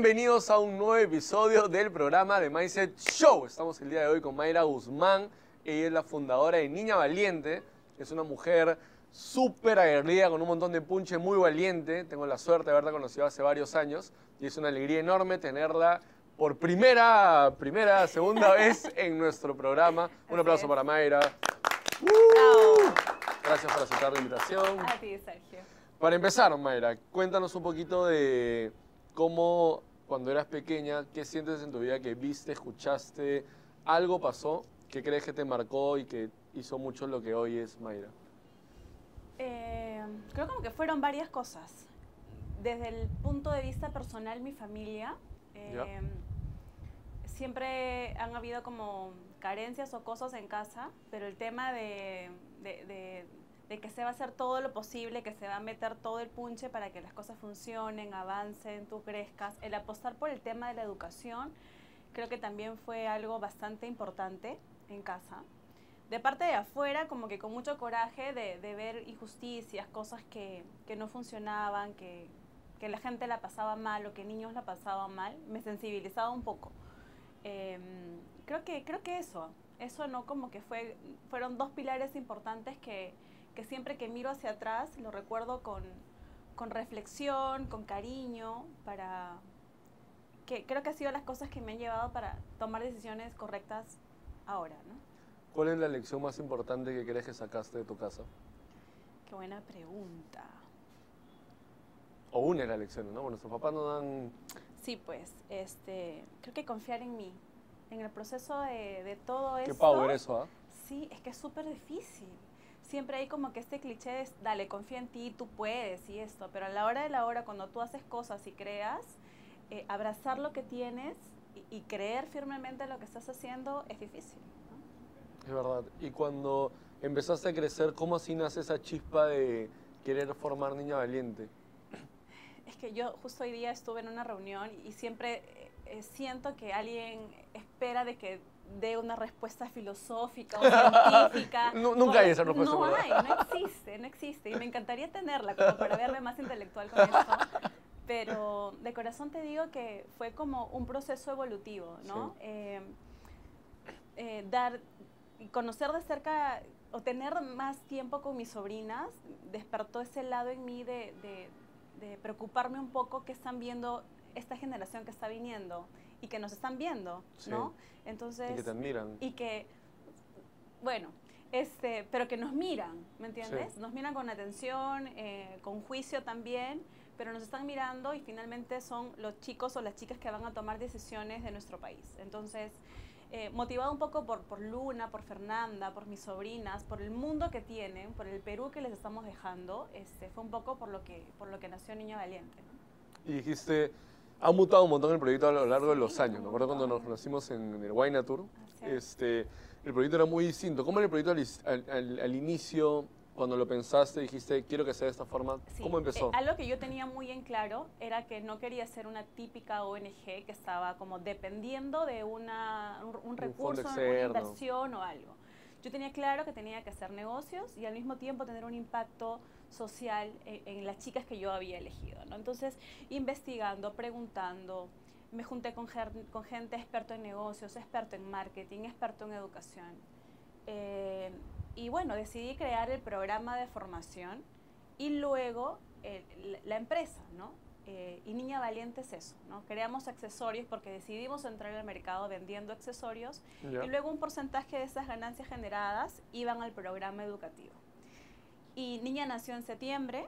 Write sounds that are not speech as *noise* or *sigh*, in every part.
Bienvenidos a un nuevo episodio del programa de Mindset Show. Estamos el día de hoy con Mayra Guzmán. Ella es la fundadora de Niña Valiente. Es una mujer súper aguerrida, con un montón de punche, muy valiente. Tengo la suerte de haberla conocido hace varios años y es una alegría enorme tenerla por primera, primera, segunda vez *laughs* en nuestro programa. Un aplauso para Mayra. Gracias por aceptar la invitación. A ti, Sergio. Para empezar, Mayra, cuéntanos un poquito de cómo cuando eras pequeña, qué sientes en tu vida que viste, escuchaste, algo pasó que crees que te marcó y que hizo mucho lo que hoy es Mayra. Eh, creo como que fueron varias cosas. Desde el punto de vista personal, mi familia, eh, siempre han habido como carencias o cosas en casa, pero el tema de, de- de- de que se va a hacer todo lo posible, que se va a meter todo el punche para que las cosas funcionen, avancen, tú crezcas, el apostar por el tema de la educación, creo que también fue algo bastante importante en casa. De parte de afuera, como que con mucho coraje de, de ver injusticias, cosas que, que no funcionaban, que, que la gente la pasaba mal o que niños la pasaban mal, me sensibilizaba un poco. Em, creo, que, creo que eso, eso no como que fue, fueron dos pilares importantes que, que siempre que miro hacia atrás lo recuerdo con, con reflexión, con cariño, para que creo que ha sido las cosas que me han llevado para tomar decisiones correctas ahora, ¿no? ¿Cuál es la lección más importante que crees que sacaste de tu casa? Qué buena pregunta. O una de las lecciones, ¿no? Bueno, nuestros papás nos dan... Sí, pues, este, creo que confiar en mí, en el proceso de, de todo Qué esto. power eso, ¿ah? Sí, es que es súper difícil. Siempre hay como que este cliché es, dale, confía en ti, tú puedes y esto, pero a la hora de la hora, cuando tú haces cosas y creas, eh, abrazar lo que tienes y, y creer firmemente en lo que estás haciendo es difícil. ¿no? Es verdad. Y cuando empezaste a crecer, ¿cómo así nace esa chispa de querer formar niña valiente? Es que yo justo hoy día estuve en una reunión y siempre eh, siento que alguien espera de que dé una respuesta filosófica o *laughs* científica. *laughs* Nu- nunca hay esa respuesta, No hay, no existe, no existe. Y me encantaría tenerla como para verme más intelectual con esto. Pero de corazón te digo que fue como un proceso evolutivo, ¿no? Eh, eh, dar, conocer de cerca o tener más tiempo con mis sobrinas despertó ese lado en mí de, de- de preocuparme un poco que están viendo esta generación que está viniendo y que nos están viendo, Sí. ¿no? Entonces, Y que te admiran. y que, bueno, este, pero que nos miran, ¿me entiendes? Sí. Nos miran con atención, eh, con juicio también, pero nos están mirando y finalmente son los chicos o las chicas que van a tomar decisiones de nuestro país. Entonces, eh, motivado un poco por, por Luna, por Fernanda, por mis sobrinas, por el mundo que tienen, por el Perú que les estamos dejando, este, fue un poco por lo que, por lo que nació Niña Valiente. ¿no? Y dijiste, ha mutado un montón el proyecto a lo largo de los años. Me acuerdo cuando nos conocimos en el Wine Tour, este, el proyecto era muy distinto. ¿Cómo era el proyecto al, al- al- inicio, cuando lo pensaste, dijiste, quiero que sea de esta forma? Sí, ¿Cómo empezó? eh, algo que yo tenía muy en claro era que no quería ser una típica ONG que estaba como dependiendo de una, un, un recurso, una inversión o algo. Yo tenía claro que tenía que hacer negocios y al mismo tiempo tener un impacto social en, en las chicas que yo había elegido. ¿no? Entonces, investigando, preguntando, me junté con, gente experto en negocios, experto en marketing, experto en educación. Eh, y bueno, decidí crear el programa de formación y luego eh, la, la empresa, ¿no? Eh, y Niña Valiente es eso, ¿no? Creamos accesorios porque decidimos entrar al mercado vendiendo accesorios y luego un porcentaje de esas ganancias generadas iban al programa educativo. Y Niña nació en septiembre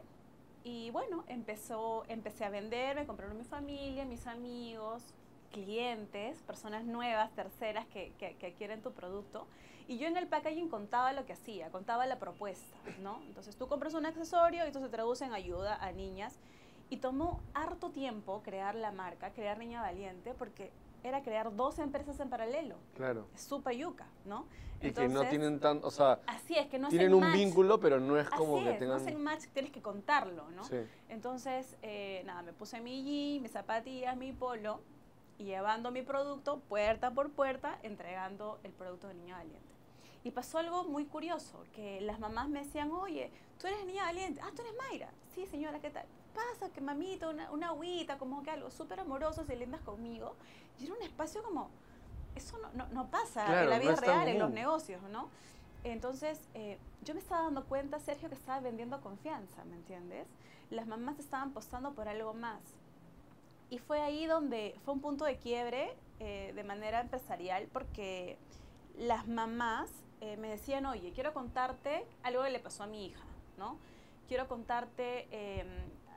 y bueno, empezó, empecé a vender, me compraron mi familia, mis amigos, clientes, personas nuevas, terceras que, que, que quieren tu producto. Y yo en el packaging contaba lo que hacía, contaba la propuesta, ¿no? Entonces tú compras un accesorio y esto se traduce en ayuda a niñas. Y tomó harto tiempo crear la marca, crear Niña Valiente, porque era crear dos empresas en paralelo. Claro. Es súper yuca, ¿no? Y que no Entonces, tienen tan, o sea, Así es, que no tienen un match. vínculo, pero no es como Así que es, tengan... no hacen match, tienes que contarlo, ¿no? Sí. Entonces, eh, nada, me puse mi jean, mis zapatillas, mi polo y llevando mi producto puerta por puerta, entregando el producto de Niña Valiente. Y pasó algo muy curioso, que las mamás me decían, oye, tú eres Niña Valiente, ah, tú eres Mayra, sí señora, ¿qué tal? Pasa? Que mamita, una, una agüita, como que algo súper amoroso, si lindas conmigo. Y era un espacio como, eso no, no, no pasa Claro, en la no vida tan real, en los negocios, ¿no? Entonces, eh, yo me estaba dando cuenta, Sergio, que estaba vendiendo confianza, ¿me entiendes? Las mamás estaban apostando por algo más. Y fue ahí donde fue un punto de quiebre eh, de manera empresarial, porque las mamás eh, me decían, oye, quiero contarte algo que le pasó a mi hija, ¿no? Quiero contarte eh,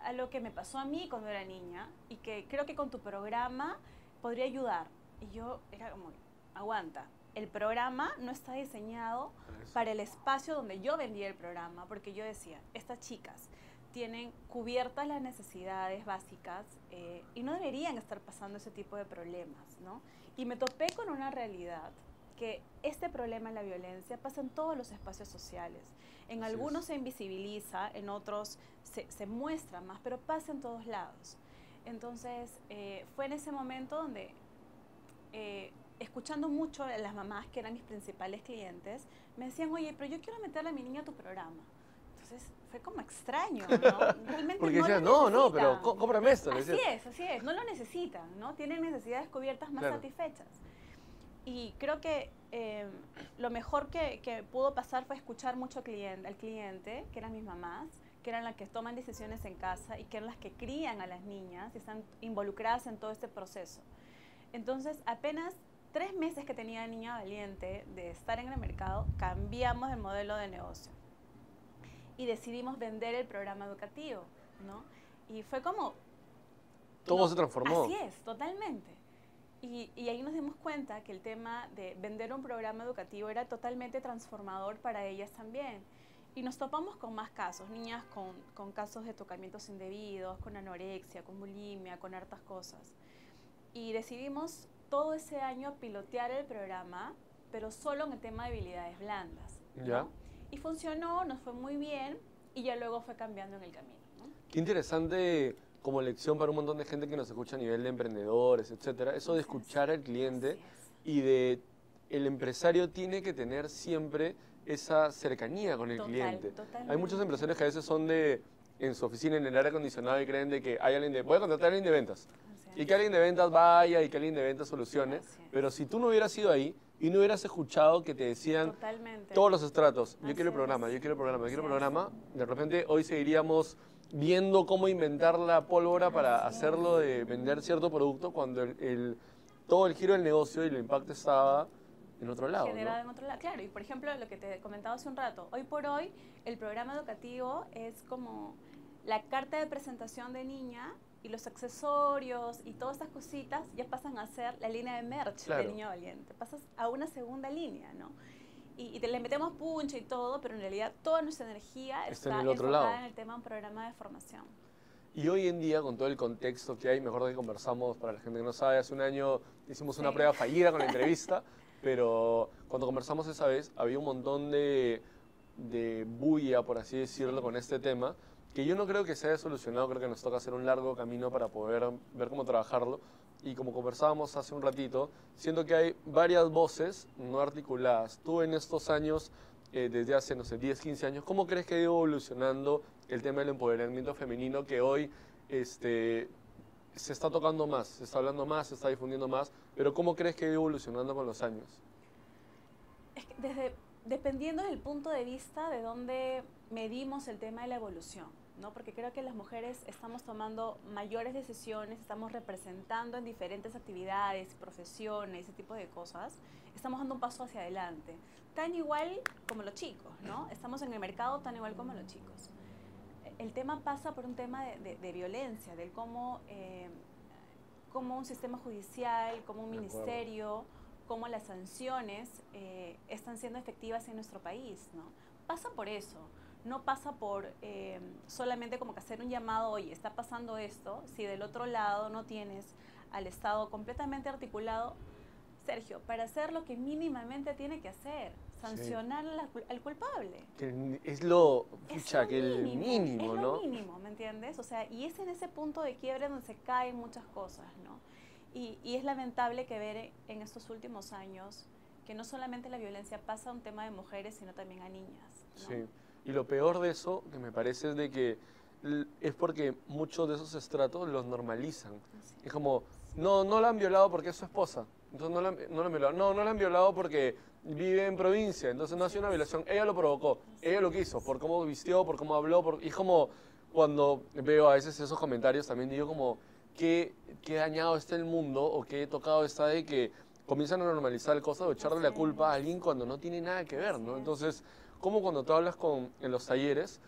algo que me pasó a mí cuando era niña y que creo que con tu programa podría ayudar. Y yo era como, aguanta, el programa no está diseñado para el espacio donde yo vendía el programa, porque yo decía, estas chicas tienen cubiertas las necesidades básicas eh, y no deberían estar pasando ese tipo de problemas, ¿no? Y me topé con una realidad que este problema de la violencia pasa en todos los espacios sociales. En Así algunos es. se invisibiliza, en otros se, se muestra más, pero pasa en todos lados. Entonces, eh, fue en ese momento donde, eh, escuchando mucho a las mamás, que eran mis principales clientes, me decían, oye, pero yo quiero meterle a mi niña a tu programa. Entonces, fue como extraño, ¿no? *laughs* Realmente Porque no decían, no, no, pero cómprame esto. Así decían. es, así es, no lo necesitan, ¿no? Tienen necesidades cubiertas más Claro. satisfechas. Y creo que eh, lo mejor que, que pudo pasar fue escuchar mucho al cliente, al cliente, que eran mis mamás, que eran las que toman decisiones en casa y que eran las que crían a las niñas y están involucradas en todo este proceso. Entonces, apenas tres meses que tenía Niña Valiente de estar en el mercado, cambiamos el modelo de negocio y decidimos vender el programa educativo, ¿no? Y fue como Todo no, se transformó. Así es, totalmente. Y, y ahí nos dimos cuenta que el tema de vender un programa educativo era totalmente transformador para ellas también. Y nos topamos con más casos, niñas con, con casos de tocamientos indebidos, con anorexia, con bulimia, con hartas cosas. Y decidimos todo ese año pilotear el programa, pero solo en el tema de habilidades blandas. ¿no? Ya. Y funcionó, nos fue muy bien y ya luego fue cambiando en el camino. ¿no? Qué interesante como lección para un montón de gente que nos escucha a nivel de emprendedores, etcétera. Eso de escuchar al cliente y de el empresario tiene que tener siempre esa cercanía con el Total, cliente. totalmente. Hay muchos empresarios que a veces son de en su oficina en el aire acondicionado y creen de que hay alguien de voy a contratar a alguien de ventas y que alguien de ventas vaya y que alguien de ventas solucione, pero si tú no hubieras ido ahí y no hubieras escuchado que te decían Totalmente. todos los estratos. Yo Así quiero el programa, yo quiero el programa, yo quiero el programa. De repente hoy seguiríamos viendo cómo inventar la pólvora para hacerlo de vender cierto producto cuando el, el- todo el giro del negocio y el impacto estaba en otro lado. generado ¿no? en otro lado. Claro, y por ejemplo, lo que te comentaba hace un rato, hoy por hoy el programa educativo es como la carta de presentación de niña y los accesorios y todas estas cositas ya pasan a ser la línea de merch Claro. de Niño Valiente. Pasas a una segunda línea, ¿no? Y, y te le metemos punche y todo, pero en realidad toda nuestra energía Está está, en el otro enfocada lado. en el tema de un programa de formación. Y hoy en día, con todo el contexto que hay, mejor que conversamos, para la gente que no sabe, hace un año hicimos una Sí. prueba fallida con la *laughs* entrevista, pero cuando conversamos esa vez había un montón de, de bulla, por así decirlo, con este tema, que yo no creo que se haya solucionado, creo que nos toca hacer un largo camino para poder ver cómo trabajarlo. Y como conversábamos hace un ratito, siento que hay varias voces no articuladas. Tú en estos años, eh, desde hace, no sé, 10, 15 años, ¿cómo crees que ha ido evolucionando el tema del empoderamiento femenino que hoy este, se está tocando más, se está hablando más, se está difundiendo más, pero ¿cómo crees que ha ido evolucionando con los años? Es que desde, dependiendo del punto de vista de dónde medimos el tema de la evolución, ¿no? Porque creo que las mujeres estamos tomando mayores decisiones, estamos representando en diferentes actividades, profesiones, ese tipo de cosas, estamos dando un paso hacia adelante, tan igual como los chicos, ¿no? Estamos en el mercado tan igual como los chicos. El tema pasa por un tema de, de- de violencia, del cómo, eh, cómo un sistema judicial, cómo un De acuerdo. ministerio, cómo las sanciones eh, están siendo efectivas en nuestro país, ¿no? Pasa por eso, no pasa por eh, solamente como que hacer un llamado, oye, está pasando esto, si del otro lado no tienes al Estado completamente articulado, Sergio, para hacer lo que mínimamente tiene que hacer, sancionar la al culpable. Que es lo, pucha, que el mínimo, es ¿no? lo mínimo, ¿me entiendes? O sea, y es en ese punto de quiebre donde se caen muchas cosas, ¿no? Y, y es lamentable que ver en estos últimos años que no solamente la violencia pasa a un tema de mujeres, sino también a niñas. ¿no? Sí. Y lo peor de eso, que me parece, es de que es porque muchos de esos estratos los normalizan. Así. Es como, no, no la han violado porque es su esposa. Entonces no la, no la han violado. No, no la han violado porque vive en provincia. Entonces no ha sido una violación. Ella lo provocó. Ella lo quiso. Por cómo vistió, por cómo habló. Por... Y es como cuando veo a veces esos comentarios también digo como, qué, qué dañado está el mundo o qué tocado está de que comienzan a normalizar cosas o echarle la culpa a alguien cuando no tiene nada que ver, ¿no? es. Entonces, como cuando tú hablas con, en los talleres,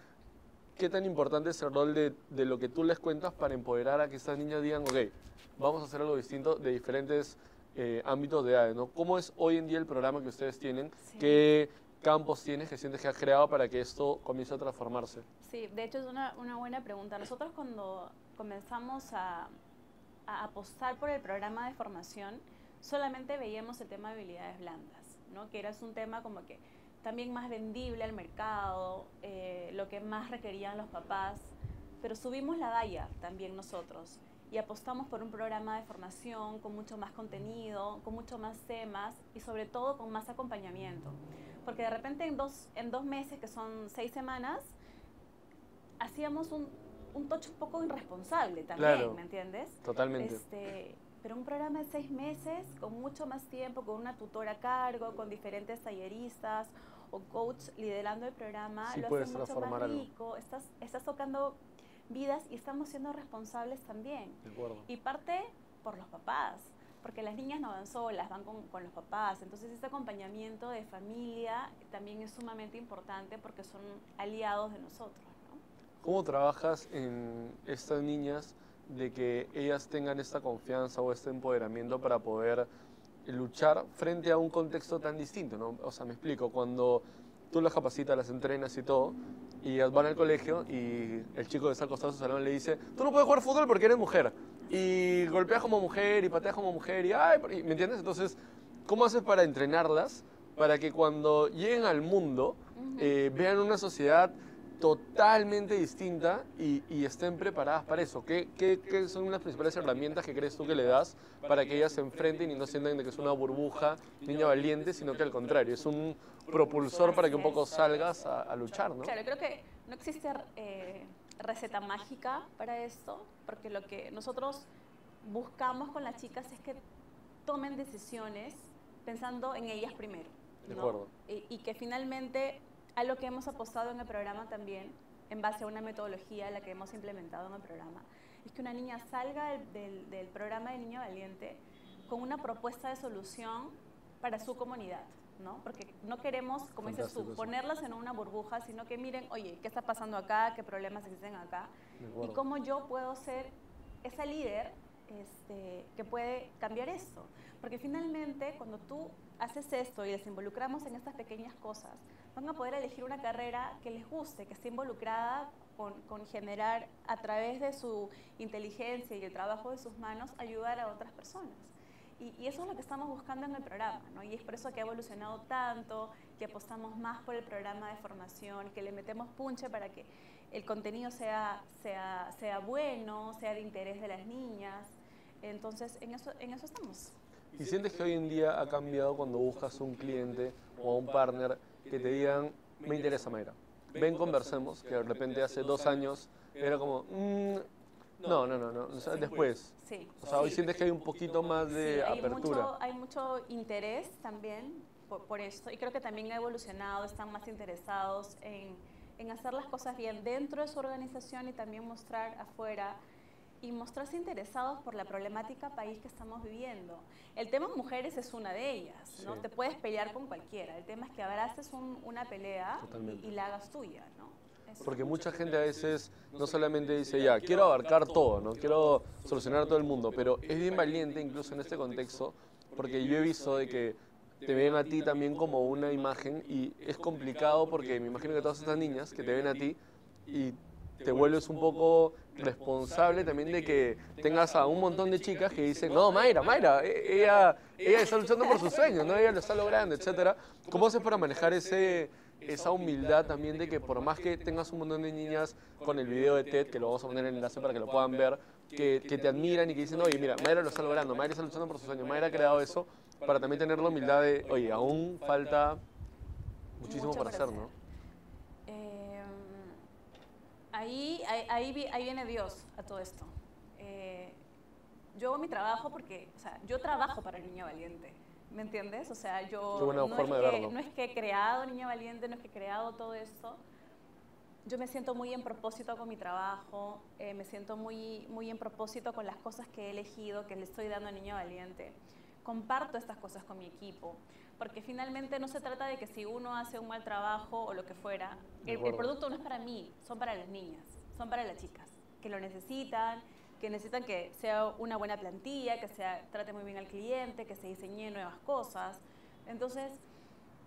¿qué tan importante es el rol de, de lo que tú les cuentas para empoderar a que estas niñas digan, ok, vamos a hacer algo distinto de diferentes eh, ámbitos de edades, ¿no? ¿Cómo es hoy en día el programa que ustedes tienen? Sí. ¿Qué campos tienes que sientes que has creado para que esto comience a transformarse? Sí, de hecho es una, una buena pregunta. Nosotros cuando comenzamos a, a apostar por el programa de formación, solamente veíamos el tema de habilidades blandas, ¿no? que era un tema como que también más vendible al mercado, eh, lo que más requerían los papás, pero subimos la valla también nosotros y apostamos por un programa de formación con mucho más contenido, con mucho más temas y sobre todo con más acompañamiento. Porque de repente en dos, en dos meses, que son seis semanas, hacíamos un, un touch un poco irresponsable también, Claro. ¿me entiendes? Totalmente. Este, pero un programa de seis meses, con mucho más tiempo, con una tutora a cargo, con diferentes talleristas o coach liderando el programa, Sí lo hace mucho más algo. rico. Estás, estás tocando vidas y estamos siendo responsables también. De acuerdo. Y parte por los papás, porque las niñas no van solas, van con, con los papás. Entonces ese acompañamiento de familia también es sumamente importante porque son aliados de nosotros. ¿no? ¿Cómo trabajas en estas niñas de que ellas tengan esta confianza o este empoderamiento para poder luchar frente a un contexto tan distinto? ¿no? O sea, me explico, cuando tú las capacitas, las entrenas y todo, y van al colegio y el chico que está al costado de su salón le dice, tú no puedes jugar fútbol porque eres mujer, y golpeas como mujer y pateas como mujer, y, ay, ¿me entiendes? Entonces, ¿cómo haces para entrenarlas para que cuando lleguen al mundo eh, vean una sociedad totalmente distinta y, y estén preparadas para eso. ¿Qué, qué, qué son las principales herramientas que crees tú que le das para que ellas se enfrenten y no sientan de que es una burbuja, niña valiente, sino que al contrario, es un propulsor para que un poco salgas a, a luchar, ¿no? Claro, creo que no existe eh, receta mágica para esto, porque lo que nosotros buscamos con las chicas es que tomen decisiones pensando en ellas primero. De ¿no? acuerdo. Y, y que finalmente a lo que hemos apostado en el programa también, en base a una metodología la que hemos implementado en el programa, es que una niña salga del, del- del programa de Niño Valiente con una propuesta de solución para su comunidad, ¿no? Porque no queremos, como dices tú, ponerlas en una burbuja, sino que miren, oye, ¿qué está pasando acá? ¿Qué problemas existen acá? Y cómo yo puedo ser esa líder este, que puede cambiar esto. Porque finalmente, cuando tú haces esto y les involucramos en estas pequeñas cosas, van a poder elegir una carrera que les guste, que esté involucrada con, con generar, a través de su inteligencia y el trabajo de sus manos, ayudar a otras personas. Y, y eso es lo que estamos buscando en el programa, ¿no? Y es por eso que ha evolucionado tanto, que apostamos más por el programa de formación, que le metemos punche para que el contenido sea, sea, sea bueno, sea de interés de las niñas. Entonces, en eso, en eso estamos. ¿Y sientes que hoy en día ha cambiado cuando buscas un cliente o un partner que te digan, me interesa Mayra, ven conversemos, que de repente hace dos años era como, "Mm, no, no, no, no, o sea, después. Sí. O sea, hoy sientes que hay un poquito más de Sí, hay apertura. Mucho, hay mucho interés también por, por esto y creo que también ha evolucionado, están más interesados en, en hacer las cosas bien dentro de su organización y también mostrar afuera y mostrarse interesados por la problemática país que estamos viviendo. El tema mujeres es una de ellas, ¿no? Sí. Te puedes pelear con cualquiera, el tema es que abraces un- una pelea y, y la hagas tuya, ¿no? Eso. Porque mucha gente a veces no solamente dice, ya, quiero abarcar todo, ¿no? Quiero solucionar todo el mundo, pero es bien valiente incluso en este contexto, porque yo he visto de que te ven a ti también como una imagen y es complicado porque me imagino que todas estas niñas que te ven a ti y te vuelves un poco responsable también de que tengas a un montón de chicas que dicen, no, Mayra, Mayra, e- ella, ella está luchando por sus sueños, ¿no? Ella lo está logrando, etcétera. ¿Cómo haces para manejar ese, esa humildad también de que por más que tengas un montón de niñas con el video de TED, que lo vamos a poner en el enlace para que lo puedan ver, que, que te admiran y que dicen, oye, mira, Mayra lo está logrando, Mayra está luchando por sus sueños, Mayra ha creado eso, para también tener la humildad de, oye, aún falta muchísimo para hacer, ¿no? Eh, hay Ahí, ahí, ahí, vi- ahí viene Dios a todo esto. Eh, yo hago mi trabajo porque, o sea, yo trabajo para el niño valiente, ¿me entiendes? O sea, yo no, es que, no es que he creado niño valiente, no es que he creado todo esto. Yo me siento muy en propósito con mi trabajo, eh, me siento muy, muy en propósito con las cosas que he elegido, que le estoy dando a Niño Valiente. Comparto estas cosas con mi equipo, porque finalmente no se trata de que si uno hace un mal trabajo o lo que fuera, el, el producto no es para mí, son para las niñas, son para las chicas, que lo necesitan, que necesitan que sea una buena plantilla, que sea, trate muy bien al cliente, que se diseñe nuevas cosas. Entonces,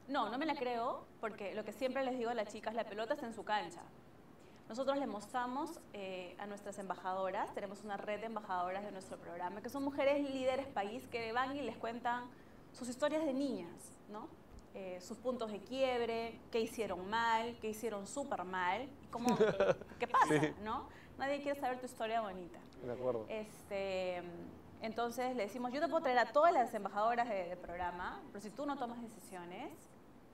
no, no me la creo, porque lo que siempre les digo a las chicas, la pelota está en su cancha. Nosotros le mostramos eh, a nuestras embajadoras, tenemos una red de embajadoras de nuestro programa, que son mujeres líderes país que van y les cuentan sus historias de niñas, ¿no? Eh, sus puntos de quiebre, qué hicieron mal, qué hicieron súper mal, cómo, *laughs* qué pasa, Sí. ¿no? Nadie quiere saber tu historia bonita. De acuerdo. Este, entonces le decimos, yo te puedo traer a todas las embajadoras de- del programa, pero si tú no tomas decisiones,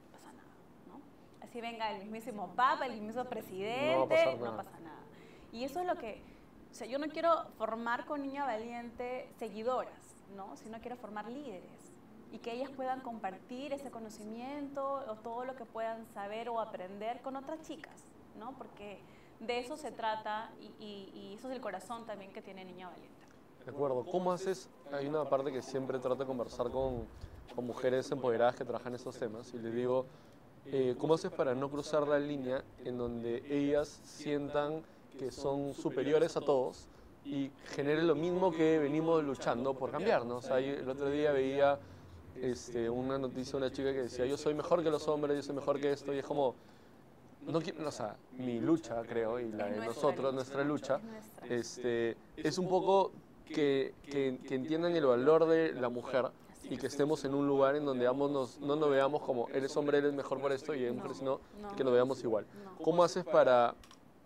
no pasa nada, ¿no? Así venga el mismísimo Papa, el mismo presidente, no nada. pasa nada. Y eso es lo que, o sea, yo no quiero formar con Niña Valiente seguidoras, ¿no? Sino quiero formar líderes y que ellas puedan compartir ese conocimiento o todo lo que puedan saber o aprender con otras chicas, ¿no? Porque de eso se trata y, y- y eso es el corazón también que tiene Niña Valiente. De acuerdo. ¿Cómo haces? Hay una parte que siempre trato de conversar con, con mujeres empoderadas que trabajan estos temas y les digo, eh, ¿cómo haces para no cruzar la línea en donde ellas sientan que son superiores a todos y genere lo mismo que venimos luchando por cambiar? ¿no? O sea, el otro día veía este, una noticia de una chica que decía, yo soy mejor que los hombres, yo soy mejor que esto, y es como, no, o sea, mi lucha, creo, y la de nosotros, nuestra lucha, este, es un poco que, que- que entiendan el valor de la mujer y que estemos en un lugar en donde ambos nos- no nos veamos como eres hombre, eres mejor por esto y eres mujer, sino no. que nos veamos igual. ¿Cómo haces para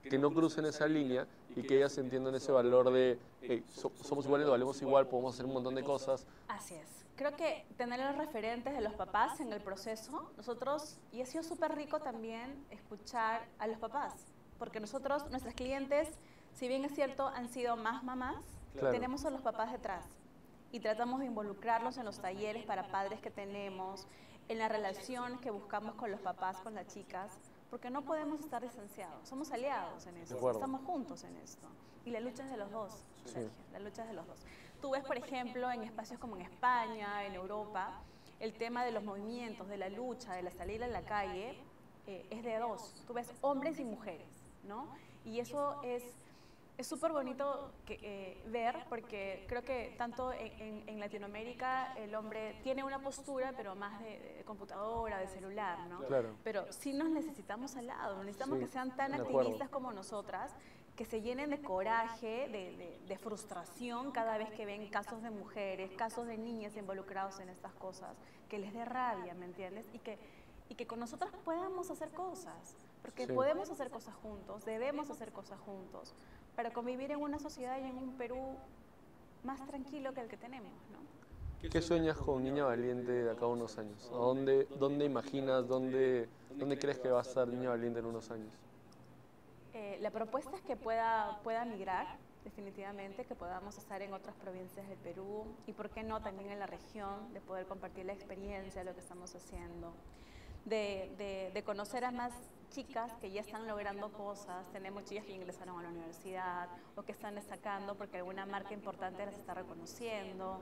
que no crucen esa línea y que ellas entiendan ese valor de hey, so- somos iguales, valemos igual, podemos hacer un montón de cosas? Así es. Creo que tener los referentes de los papás en el proceso, nosotros, y ha sido súper rico también escuchar a los papás, porque nosotros, nuestros clientes, si bien es cierto, han sido más mamás, Claro. tenemos a los papás detrás y tratamos de involucrarlos en los talleres para padres que tenemos, en la relación que buscamos con los papás, con las chicas, porque no podemos estar distanciados, somos aliados en esto, estamos juntos en esto. Y la lucha es de los dos, Sí. Sergio, la lucha es de los dos. Tú ves, por ejemplo, en espacios como en España, en Europa, el tema de los movimientos, de la lucha, de la salida a la calle, eh, es de dos. Tú ves hombres y mujeres, ¿no? Y eso es es súper bonito que, eh, ver porque creo que tanto en, en- Latinoamérica el hombre tiene una postura, pero más de, de computadora, de celular, ¿no? Claro. Pero sí nos necesitamos al lado, necesitamos Sí, que sean tan activistas como nosotras, que se llenen de coraje, de, de- de frustración cada vez que ven casos de mujeres, casos de niñas involucrados en estas cosas, que les dé rabia, ¿me entiendes? Y que, y que con nosotras podamos hacer cosas, porque Sí. podemos hacer cosas juntos, debemos hacer cosas juntos, para convivir en una sociedad y en un Perú más tranquilo que el que tenemos, ¿no? ¿Qué sueñas con Niña Valiente de acá a unos años? ¿A dónde, dónde imaginas, dónde, dónde crees que va a estar Niña Valiente en unos años? Eh, la propuesta es que pueda, pueda migrar, definitivamente, que podamos estar en otras provincias del Perú y, ¿por qué no, también en la región, de poder compartir la experiencia de lo que estamos haciendo, de, de- de conocer a más chicas que ya están logrando cosas. Tenemos chicas que ingresaron a la universidad o que están destacando porque alguna marca importante las está reconociendo.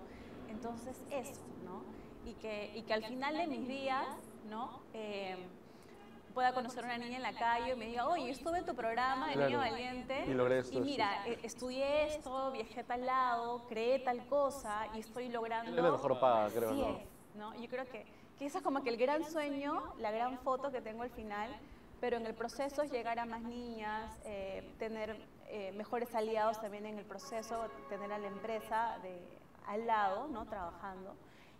Entonces, eso, ¿no? Y que, y que al final de mis días, ¿no? Eh, pueda conocer a una niña en la calle y me diga, oye, estuve en tu programa de Claro. Niño Valiente Y logré esto, y mira, eh, estudié esto, viajé a tal lado, creé tal cosa y estoy logrando... Es la mejor paga, creo, Así ¿no? es, ¿no? Yo creo que, que eso es como que el gran sueño, la gran foto que tengo al final, pero en el proceso es llegar a más niñas, eh, tener eh, mejores aliados también en el proceso, tener a la empresa de, al lado, ¿no? Trabajando.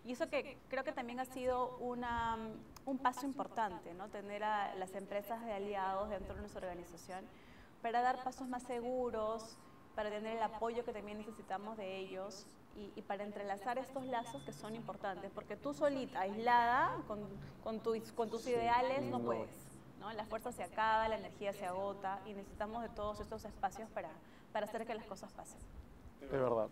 Y eso que creo que también ha sido una, un paso importante, ¿no? Tener a las empresas de aliados dentro de nuestra organización para dar pasos más seguros, para tener el apoyo que también necesitamos de ellos y, y para entrelazar estos lazos que son importantes, porque tú solita, aislada, con, con, tus- con tus ideales, no, puedes. ¿no? La fuerza se acaba, la energía se agota y necesitamos de todos estos espacios para, para hacer que las cosas pasen. Es verdad.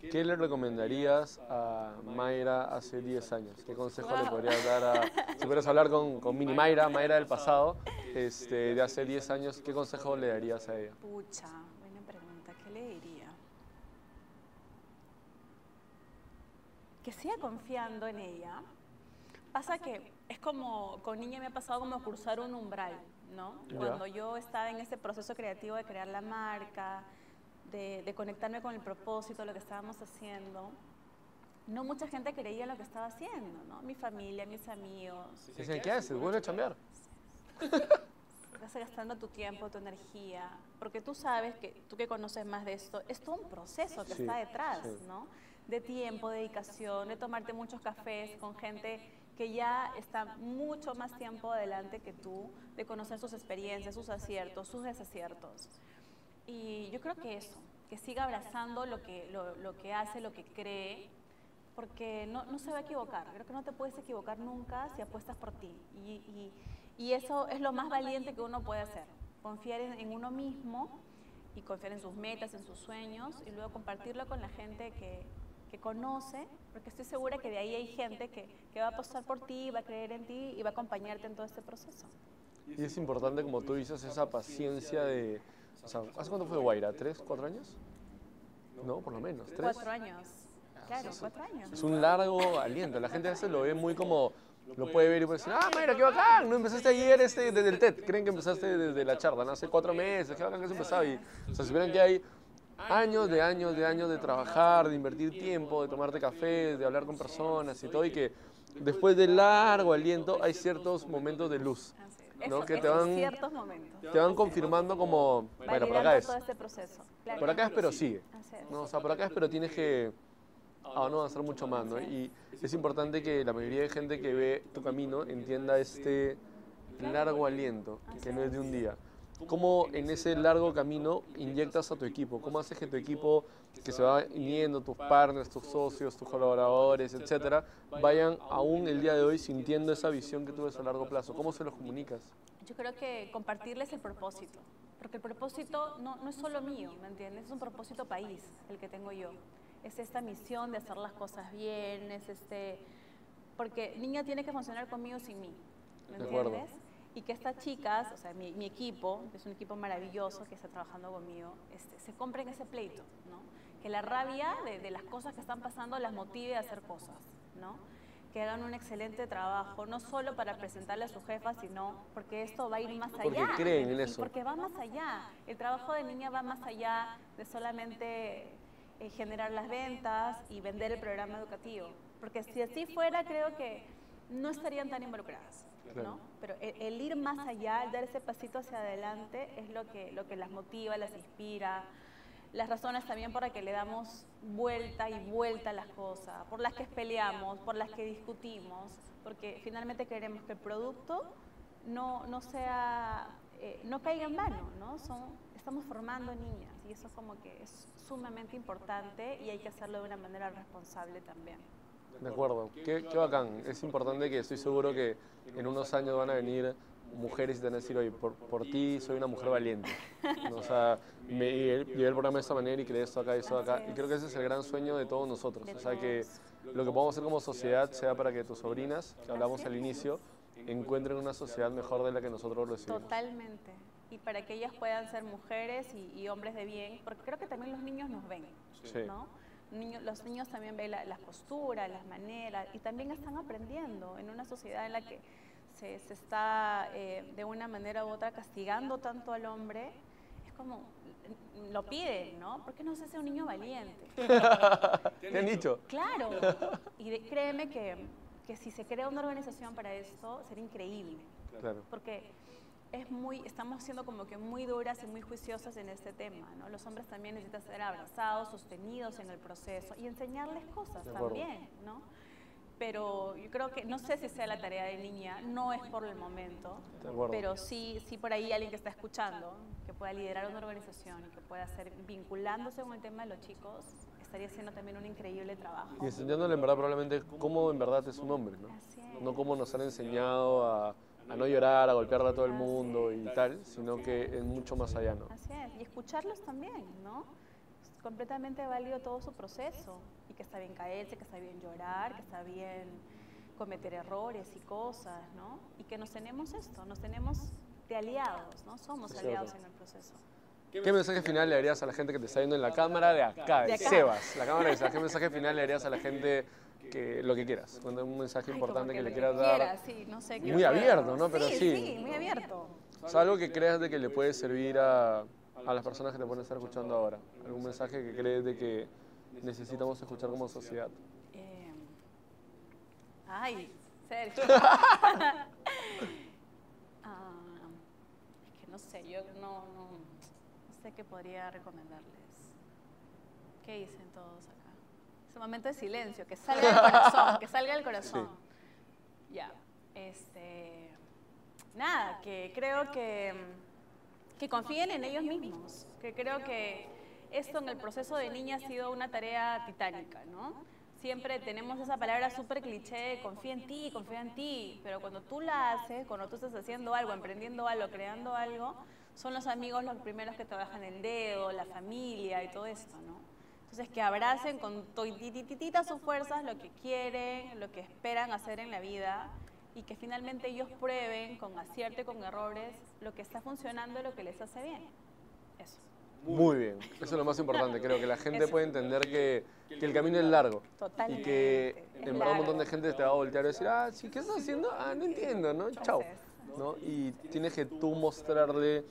¿Qué le recomendarías a Mayra hace 10 años? ¿Qué consejo le podrías dar a... *laughs* Si pudieras hablar con, con Mini Mayra, Mayra del pasado, este, de hace 10 años, ¿qué consejo le darías a ella? Pucha, Que siga confiando en ella. Pasa que es como, con niña me ha pasado como cruzar un umbral, ¿no? Ya. Cuando yo estaba en ese proceso creativo de crear la marca, de, de conectarme con el propósito, lo que estábamos haciendo, no mucha gente creía en lo que estaba haciendo, ¿no? Mi familia, mis amigos. Dicen, ¿qué haces? Vuelve a chambear. *laughs* Estás gastando tu tiempo, tu energía, porque tú sabes que tú que conoces más de esto, es todo un proceso que Sí, está detrás, sí. ¿no? De tiempo, dedicación, de tomarte muchos cafés con gente que ya está mucho más tiempo adelante que tú, de conocer sus experiencias, sus aciertos, sus desaciertos. Y yo creo que eso, que siga abrazando lo que, lo, lo que hace, lo que cree, porque no, no se va a equivocar. Creo que no te puedes equivocar nunca si apuestas por ti. Y, y- y eso es lo más valiente que uno puede hacer. Confiar en, en uno mismo y confiar en sus metas, en sus sueños y luego compartirlo con la gente que, que conoce, porque estoy segura que de ahí hay gente que, que va a apostar por ti, va a creer en ti y va a acompañarte en todo este proceso. Y es importante, como tú dices, esa paciencia de... O sea, ¿hace cuánto fue Guaira? ¿Tres, cuatro años? No, por lo menos. ¿Tres? Cuatro años. Claro, cuatro años. Es un largo aliento. La gente a veces lo ve muy como... Lo puede ver y puede decir, ah, Mayra, qué bacán, no empezaste ayer este, desde el TED. Creen que empezaste desde la charla, ¿no? Hace cuatro meses, qué bacán que has empezado. Y, o sea, si vieran que hay años de años de años de trabajar, de invertir tiempo, de tomarte café, de hablar con personas y todo, y que después de largo aliento hay ciertos momentos de luz. ¿no? Eso- Que te van- ciertos momentos. Te van confirmando como, bueno, por acá es. todo este proceso. Claro. Por acá es, pero sigue. ¿no? O sea, por acá es, pero tienes que ah, no avanzar mucho más, ¿no? Y es importante que la mayoría de gente que ve tu camino entienda este largo aliento, que no es de un día. ¿Cómo en ese largo camino inyectas a tu equipo? ¿Cómo haces que tu equipo, que se va uniendo, tus partners, tus socios, tus colaboradores, etcétera, vayan aún el día de hoy sintiendo esa visión que tú ves a largo plazo? ¿Cómo se los comunicas? Yo creo que compartirles el propósito, porque el propósito no, no es solo mío, ¿me entiendes? Es un propósito país el que tengo yo. Es esta misión de hacer las cosas bien, es este... Porque niña tiene que funcionar conmigo sin mí, ¿me entiendes? Y que estas chicas, o sea, mi, mi equipo, que es un equipo maravilloso que está trabajando conmigo, este, se compren ese pleito, ¿no? Que la rabia de, de las cosas que están pasando las motive a hacer cosas, ¿no? que hagan un excelente trabajo, no solo para presentarle a su jefa, sino porque esto va a ir más allá. Porque creen en eso. Porque va más allá. El trabajo de niña va más allá de solamente eh, generar las ventas y vender el programa educativo. Porque si así fuera, creo que no estarían tan involucradas. ¿No? Pero el, el ir más allá, el dar ese pasito hacia adelante, es lo que, lo que las motiva, las inspira las razones también por las que le damos vuelta y vuelta a las cosas, por las que peleamos, por las que discutimos, porque finalmente queremos que el producto no, no sea, eh, no caiga en vano, ¿no? Son, estamos formando niñas y eso como que es sumamente importante y hay que hacerlo de una manera responsable también. De acuerdo, qué, qué bacán. Es importante que estoy seguro que en unos años van a venir mujeres y te van a decir, oye, por, por ti soy una mujer valiente. O sea, me llevé el programa de esta manera y creé esto acá y esto acá. Y creo que ese es el gran sueño de todos nosotros. O sea, que lo que podamos hacer como sociedad sea para que tus sobrinas, que hablamos al inicio, encuentren una sociedad mejor de la que nosotros recibimos. Totalmente. Y para que ellas puedan ser mujeres y, y hombres de bien, porque creo que también los niños nos ven, Sí. ¿no? Niño- los niños también ven la- las posturas, las maneras, y también están aprendiendo en una sociedad en la que se, se está eh, de una manera u otra castigando tanto al hombre. Es como, lo piden, ¿no? ¿Por qué no se hace un niño valiente? *laughs* ¿Qué han dicho? Claro. Y de- créeme que, que si se crea una organización para esto, sería increíble Claro. porque es muy, estamos siendo como que muy duras y muy juiciosas en este tema, ¿no? Los hombres también necesitan ser abrazados, sostenidos en el proceso y enseñarles cosas también, ¿no? Pero yo creo que, no sé si sea la tarea de niña, no es por el momento, pero sí, sí por ahí alguien que está escuchando, que pueda liderar una organización y que pueda hacer, vinculándose con el tema de los chicos, estaría haciendo también un increíble trabajo. Y enseñándole en verdad probablemente cómo en verdad es un hombre, ¿no? No cómo nos han enseñado a, a no llorar, a golpearle a todo el mundo y tal, sino que es mucho más allá, ¿no? Así es, y escucharlos también, ¿no? Es completamente válido todo su proceso y que está bien caerse, que está bien llorar, que está bien cometer errores y cosas, ¿no? Y que nos tenemos esto, nos tenemos de aliados, ¿no? Somos Es aliados cierto. en el proceso. ¿Qué mensaje final le darías a la gente que te está viendo en la cámara de acá, de, De acá. Sebas? La cámara de Sebas. ¿Qué mensaje final le darías a la gente que lo que quieras? Cuando un mensaje Ay, importante que le quieras dar. quiera, sí, no sé qué Muy abierto, ¿no? Pero sí. Sí, muy abierto. O sea, algo que creas de que le puede servir a, a las personas que te pueden estar escuchando ahora. Algún mensaje que crees de que necesitamos escuchar como sociedad. Eh, ay, Sergio. *laughs* *laughs* Ah, es que no sé, yo no, no, no sé qué podría recomendarles. ¿Qué dicen todos acá? Es un momento de silencio, que salga del *laughs* corazón, que salga del corazón. Ya, este, nada, que creo que, que confíen en ellos mismos, que creo que esto en el proceso de niña ha sido una tarea titánica, ¿no? Siempre tenemos esa palabra súper cliché, confía en ti, confía en ti, pero cuando tú la haces, cuando tú estás haciendo algo, emprendiendo algo, creando algo, son los amigos los primeros que te bajan el dedo, la familia y todo esto, ¿no? Entonces que abracen con toititititas sus fuerzas lo que quieren, lo que esperan hacer en la vida y que finalmente ellos prueben con acierto y con errores lo que está funcionando y lo que les hace bien. Eso. Muy bien. Eso es lo más importante. Creo que la gente Eso. puede entender que, que el camino es largo. Y Totalmente. que Es en verdad un montón de gente te va a voltear y decir, ah, sí, ¿qué estás haciendo? Ah, no entiendo, ¿no? Chao. ¿no? Y tienes que tú mostrarle,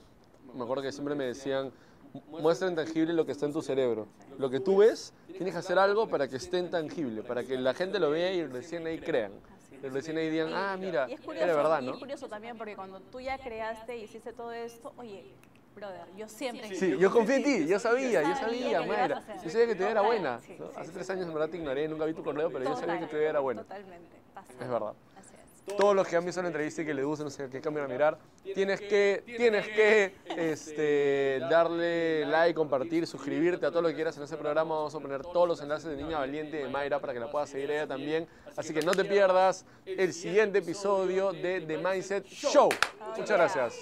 me acuerdo que siempre me decían, muestra en tangible lo que está en tu cerebro. Lo que tú ves, tienes que hacer algo para que esté en tangible, para que la gente lo vea y recién ahí crean. Y recién ahí digan, ah, mira, Y es curioso, era verdad, y ¿no? es curioso también porque cuando tú ya creaste y hiciste todo esto, oye, brother, yo siempre... Sí, yo confié en ti, yo sabía, yo Sabía Mayra. Yo sabía que tu idea era buena. Hace tres años en verdad te ignoré, nunca vi tu correo, pero yo sabía que tu idea era buena. Totalmente. Es verdad. Todos los que han visto la entrevista y que le gusten, no sé qué cambian a mirar, tienes que, tienes que este, darle like, compartir, suscribirte a todo lo que quieras en ese programa. Vamos a poner todos los enlaces de Niña Valiente de Mayra para que la puedas seguir ella también. Así que no te pierdas el siguiente episodio de The Mindset Show. Muchas gracias.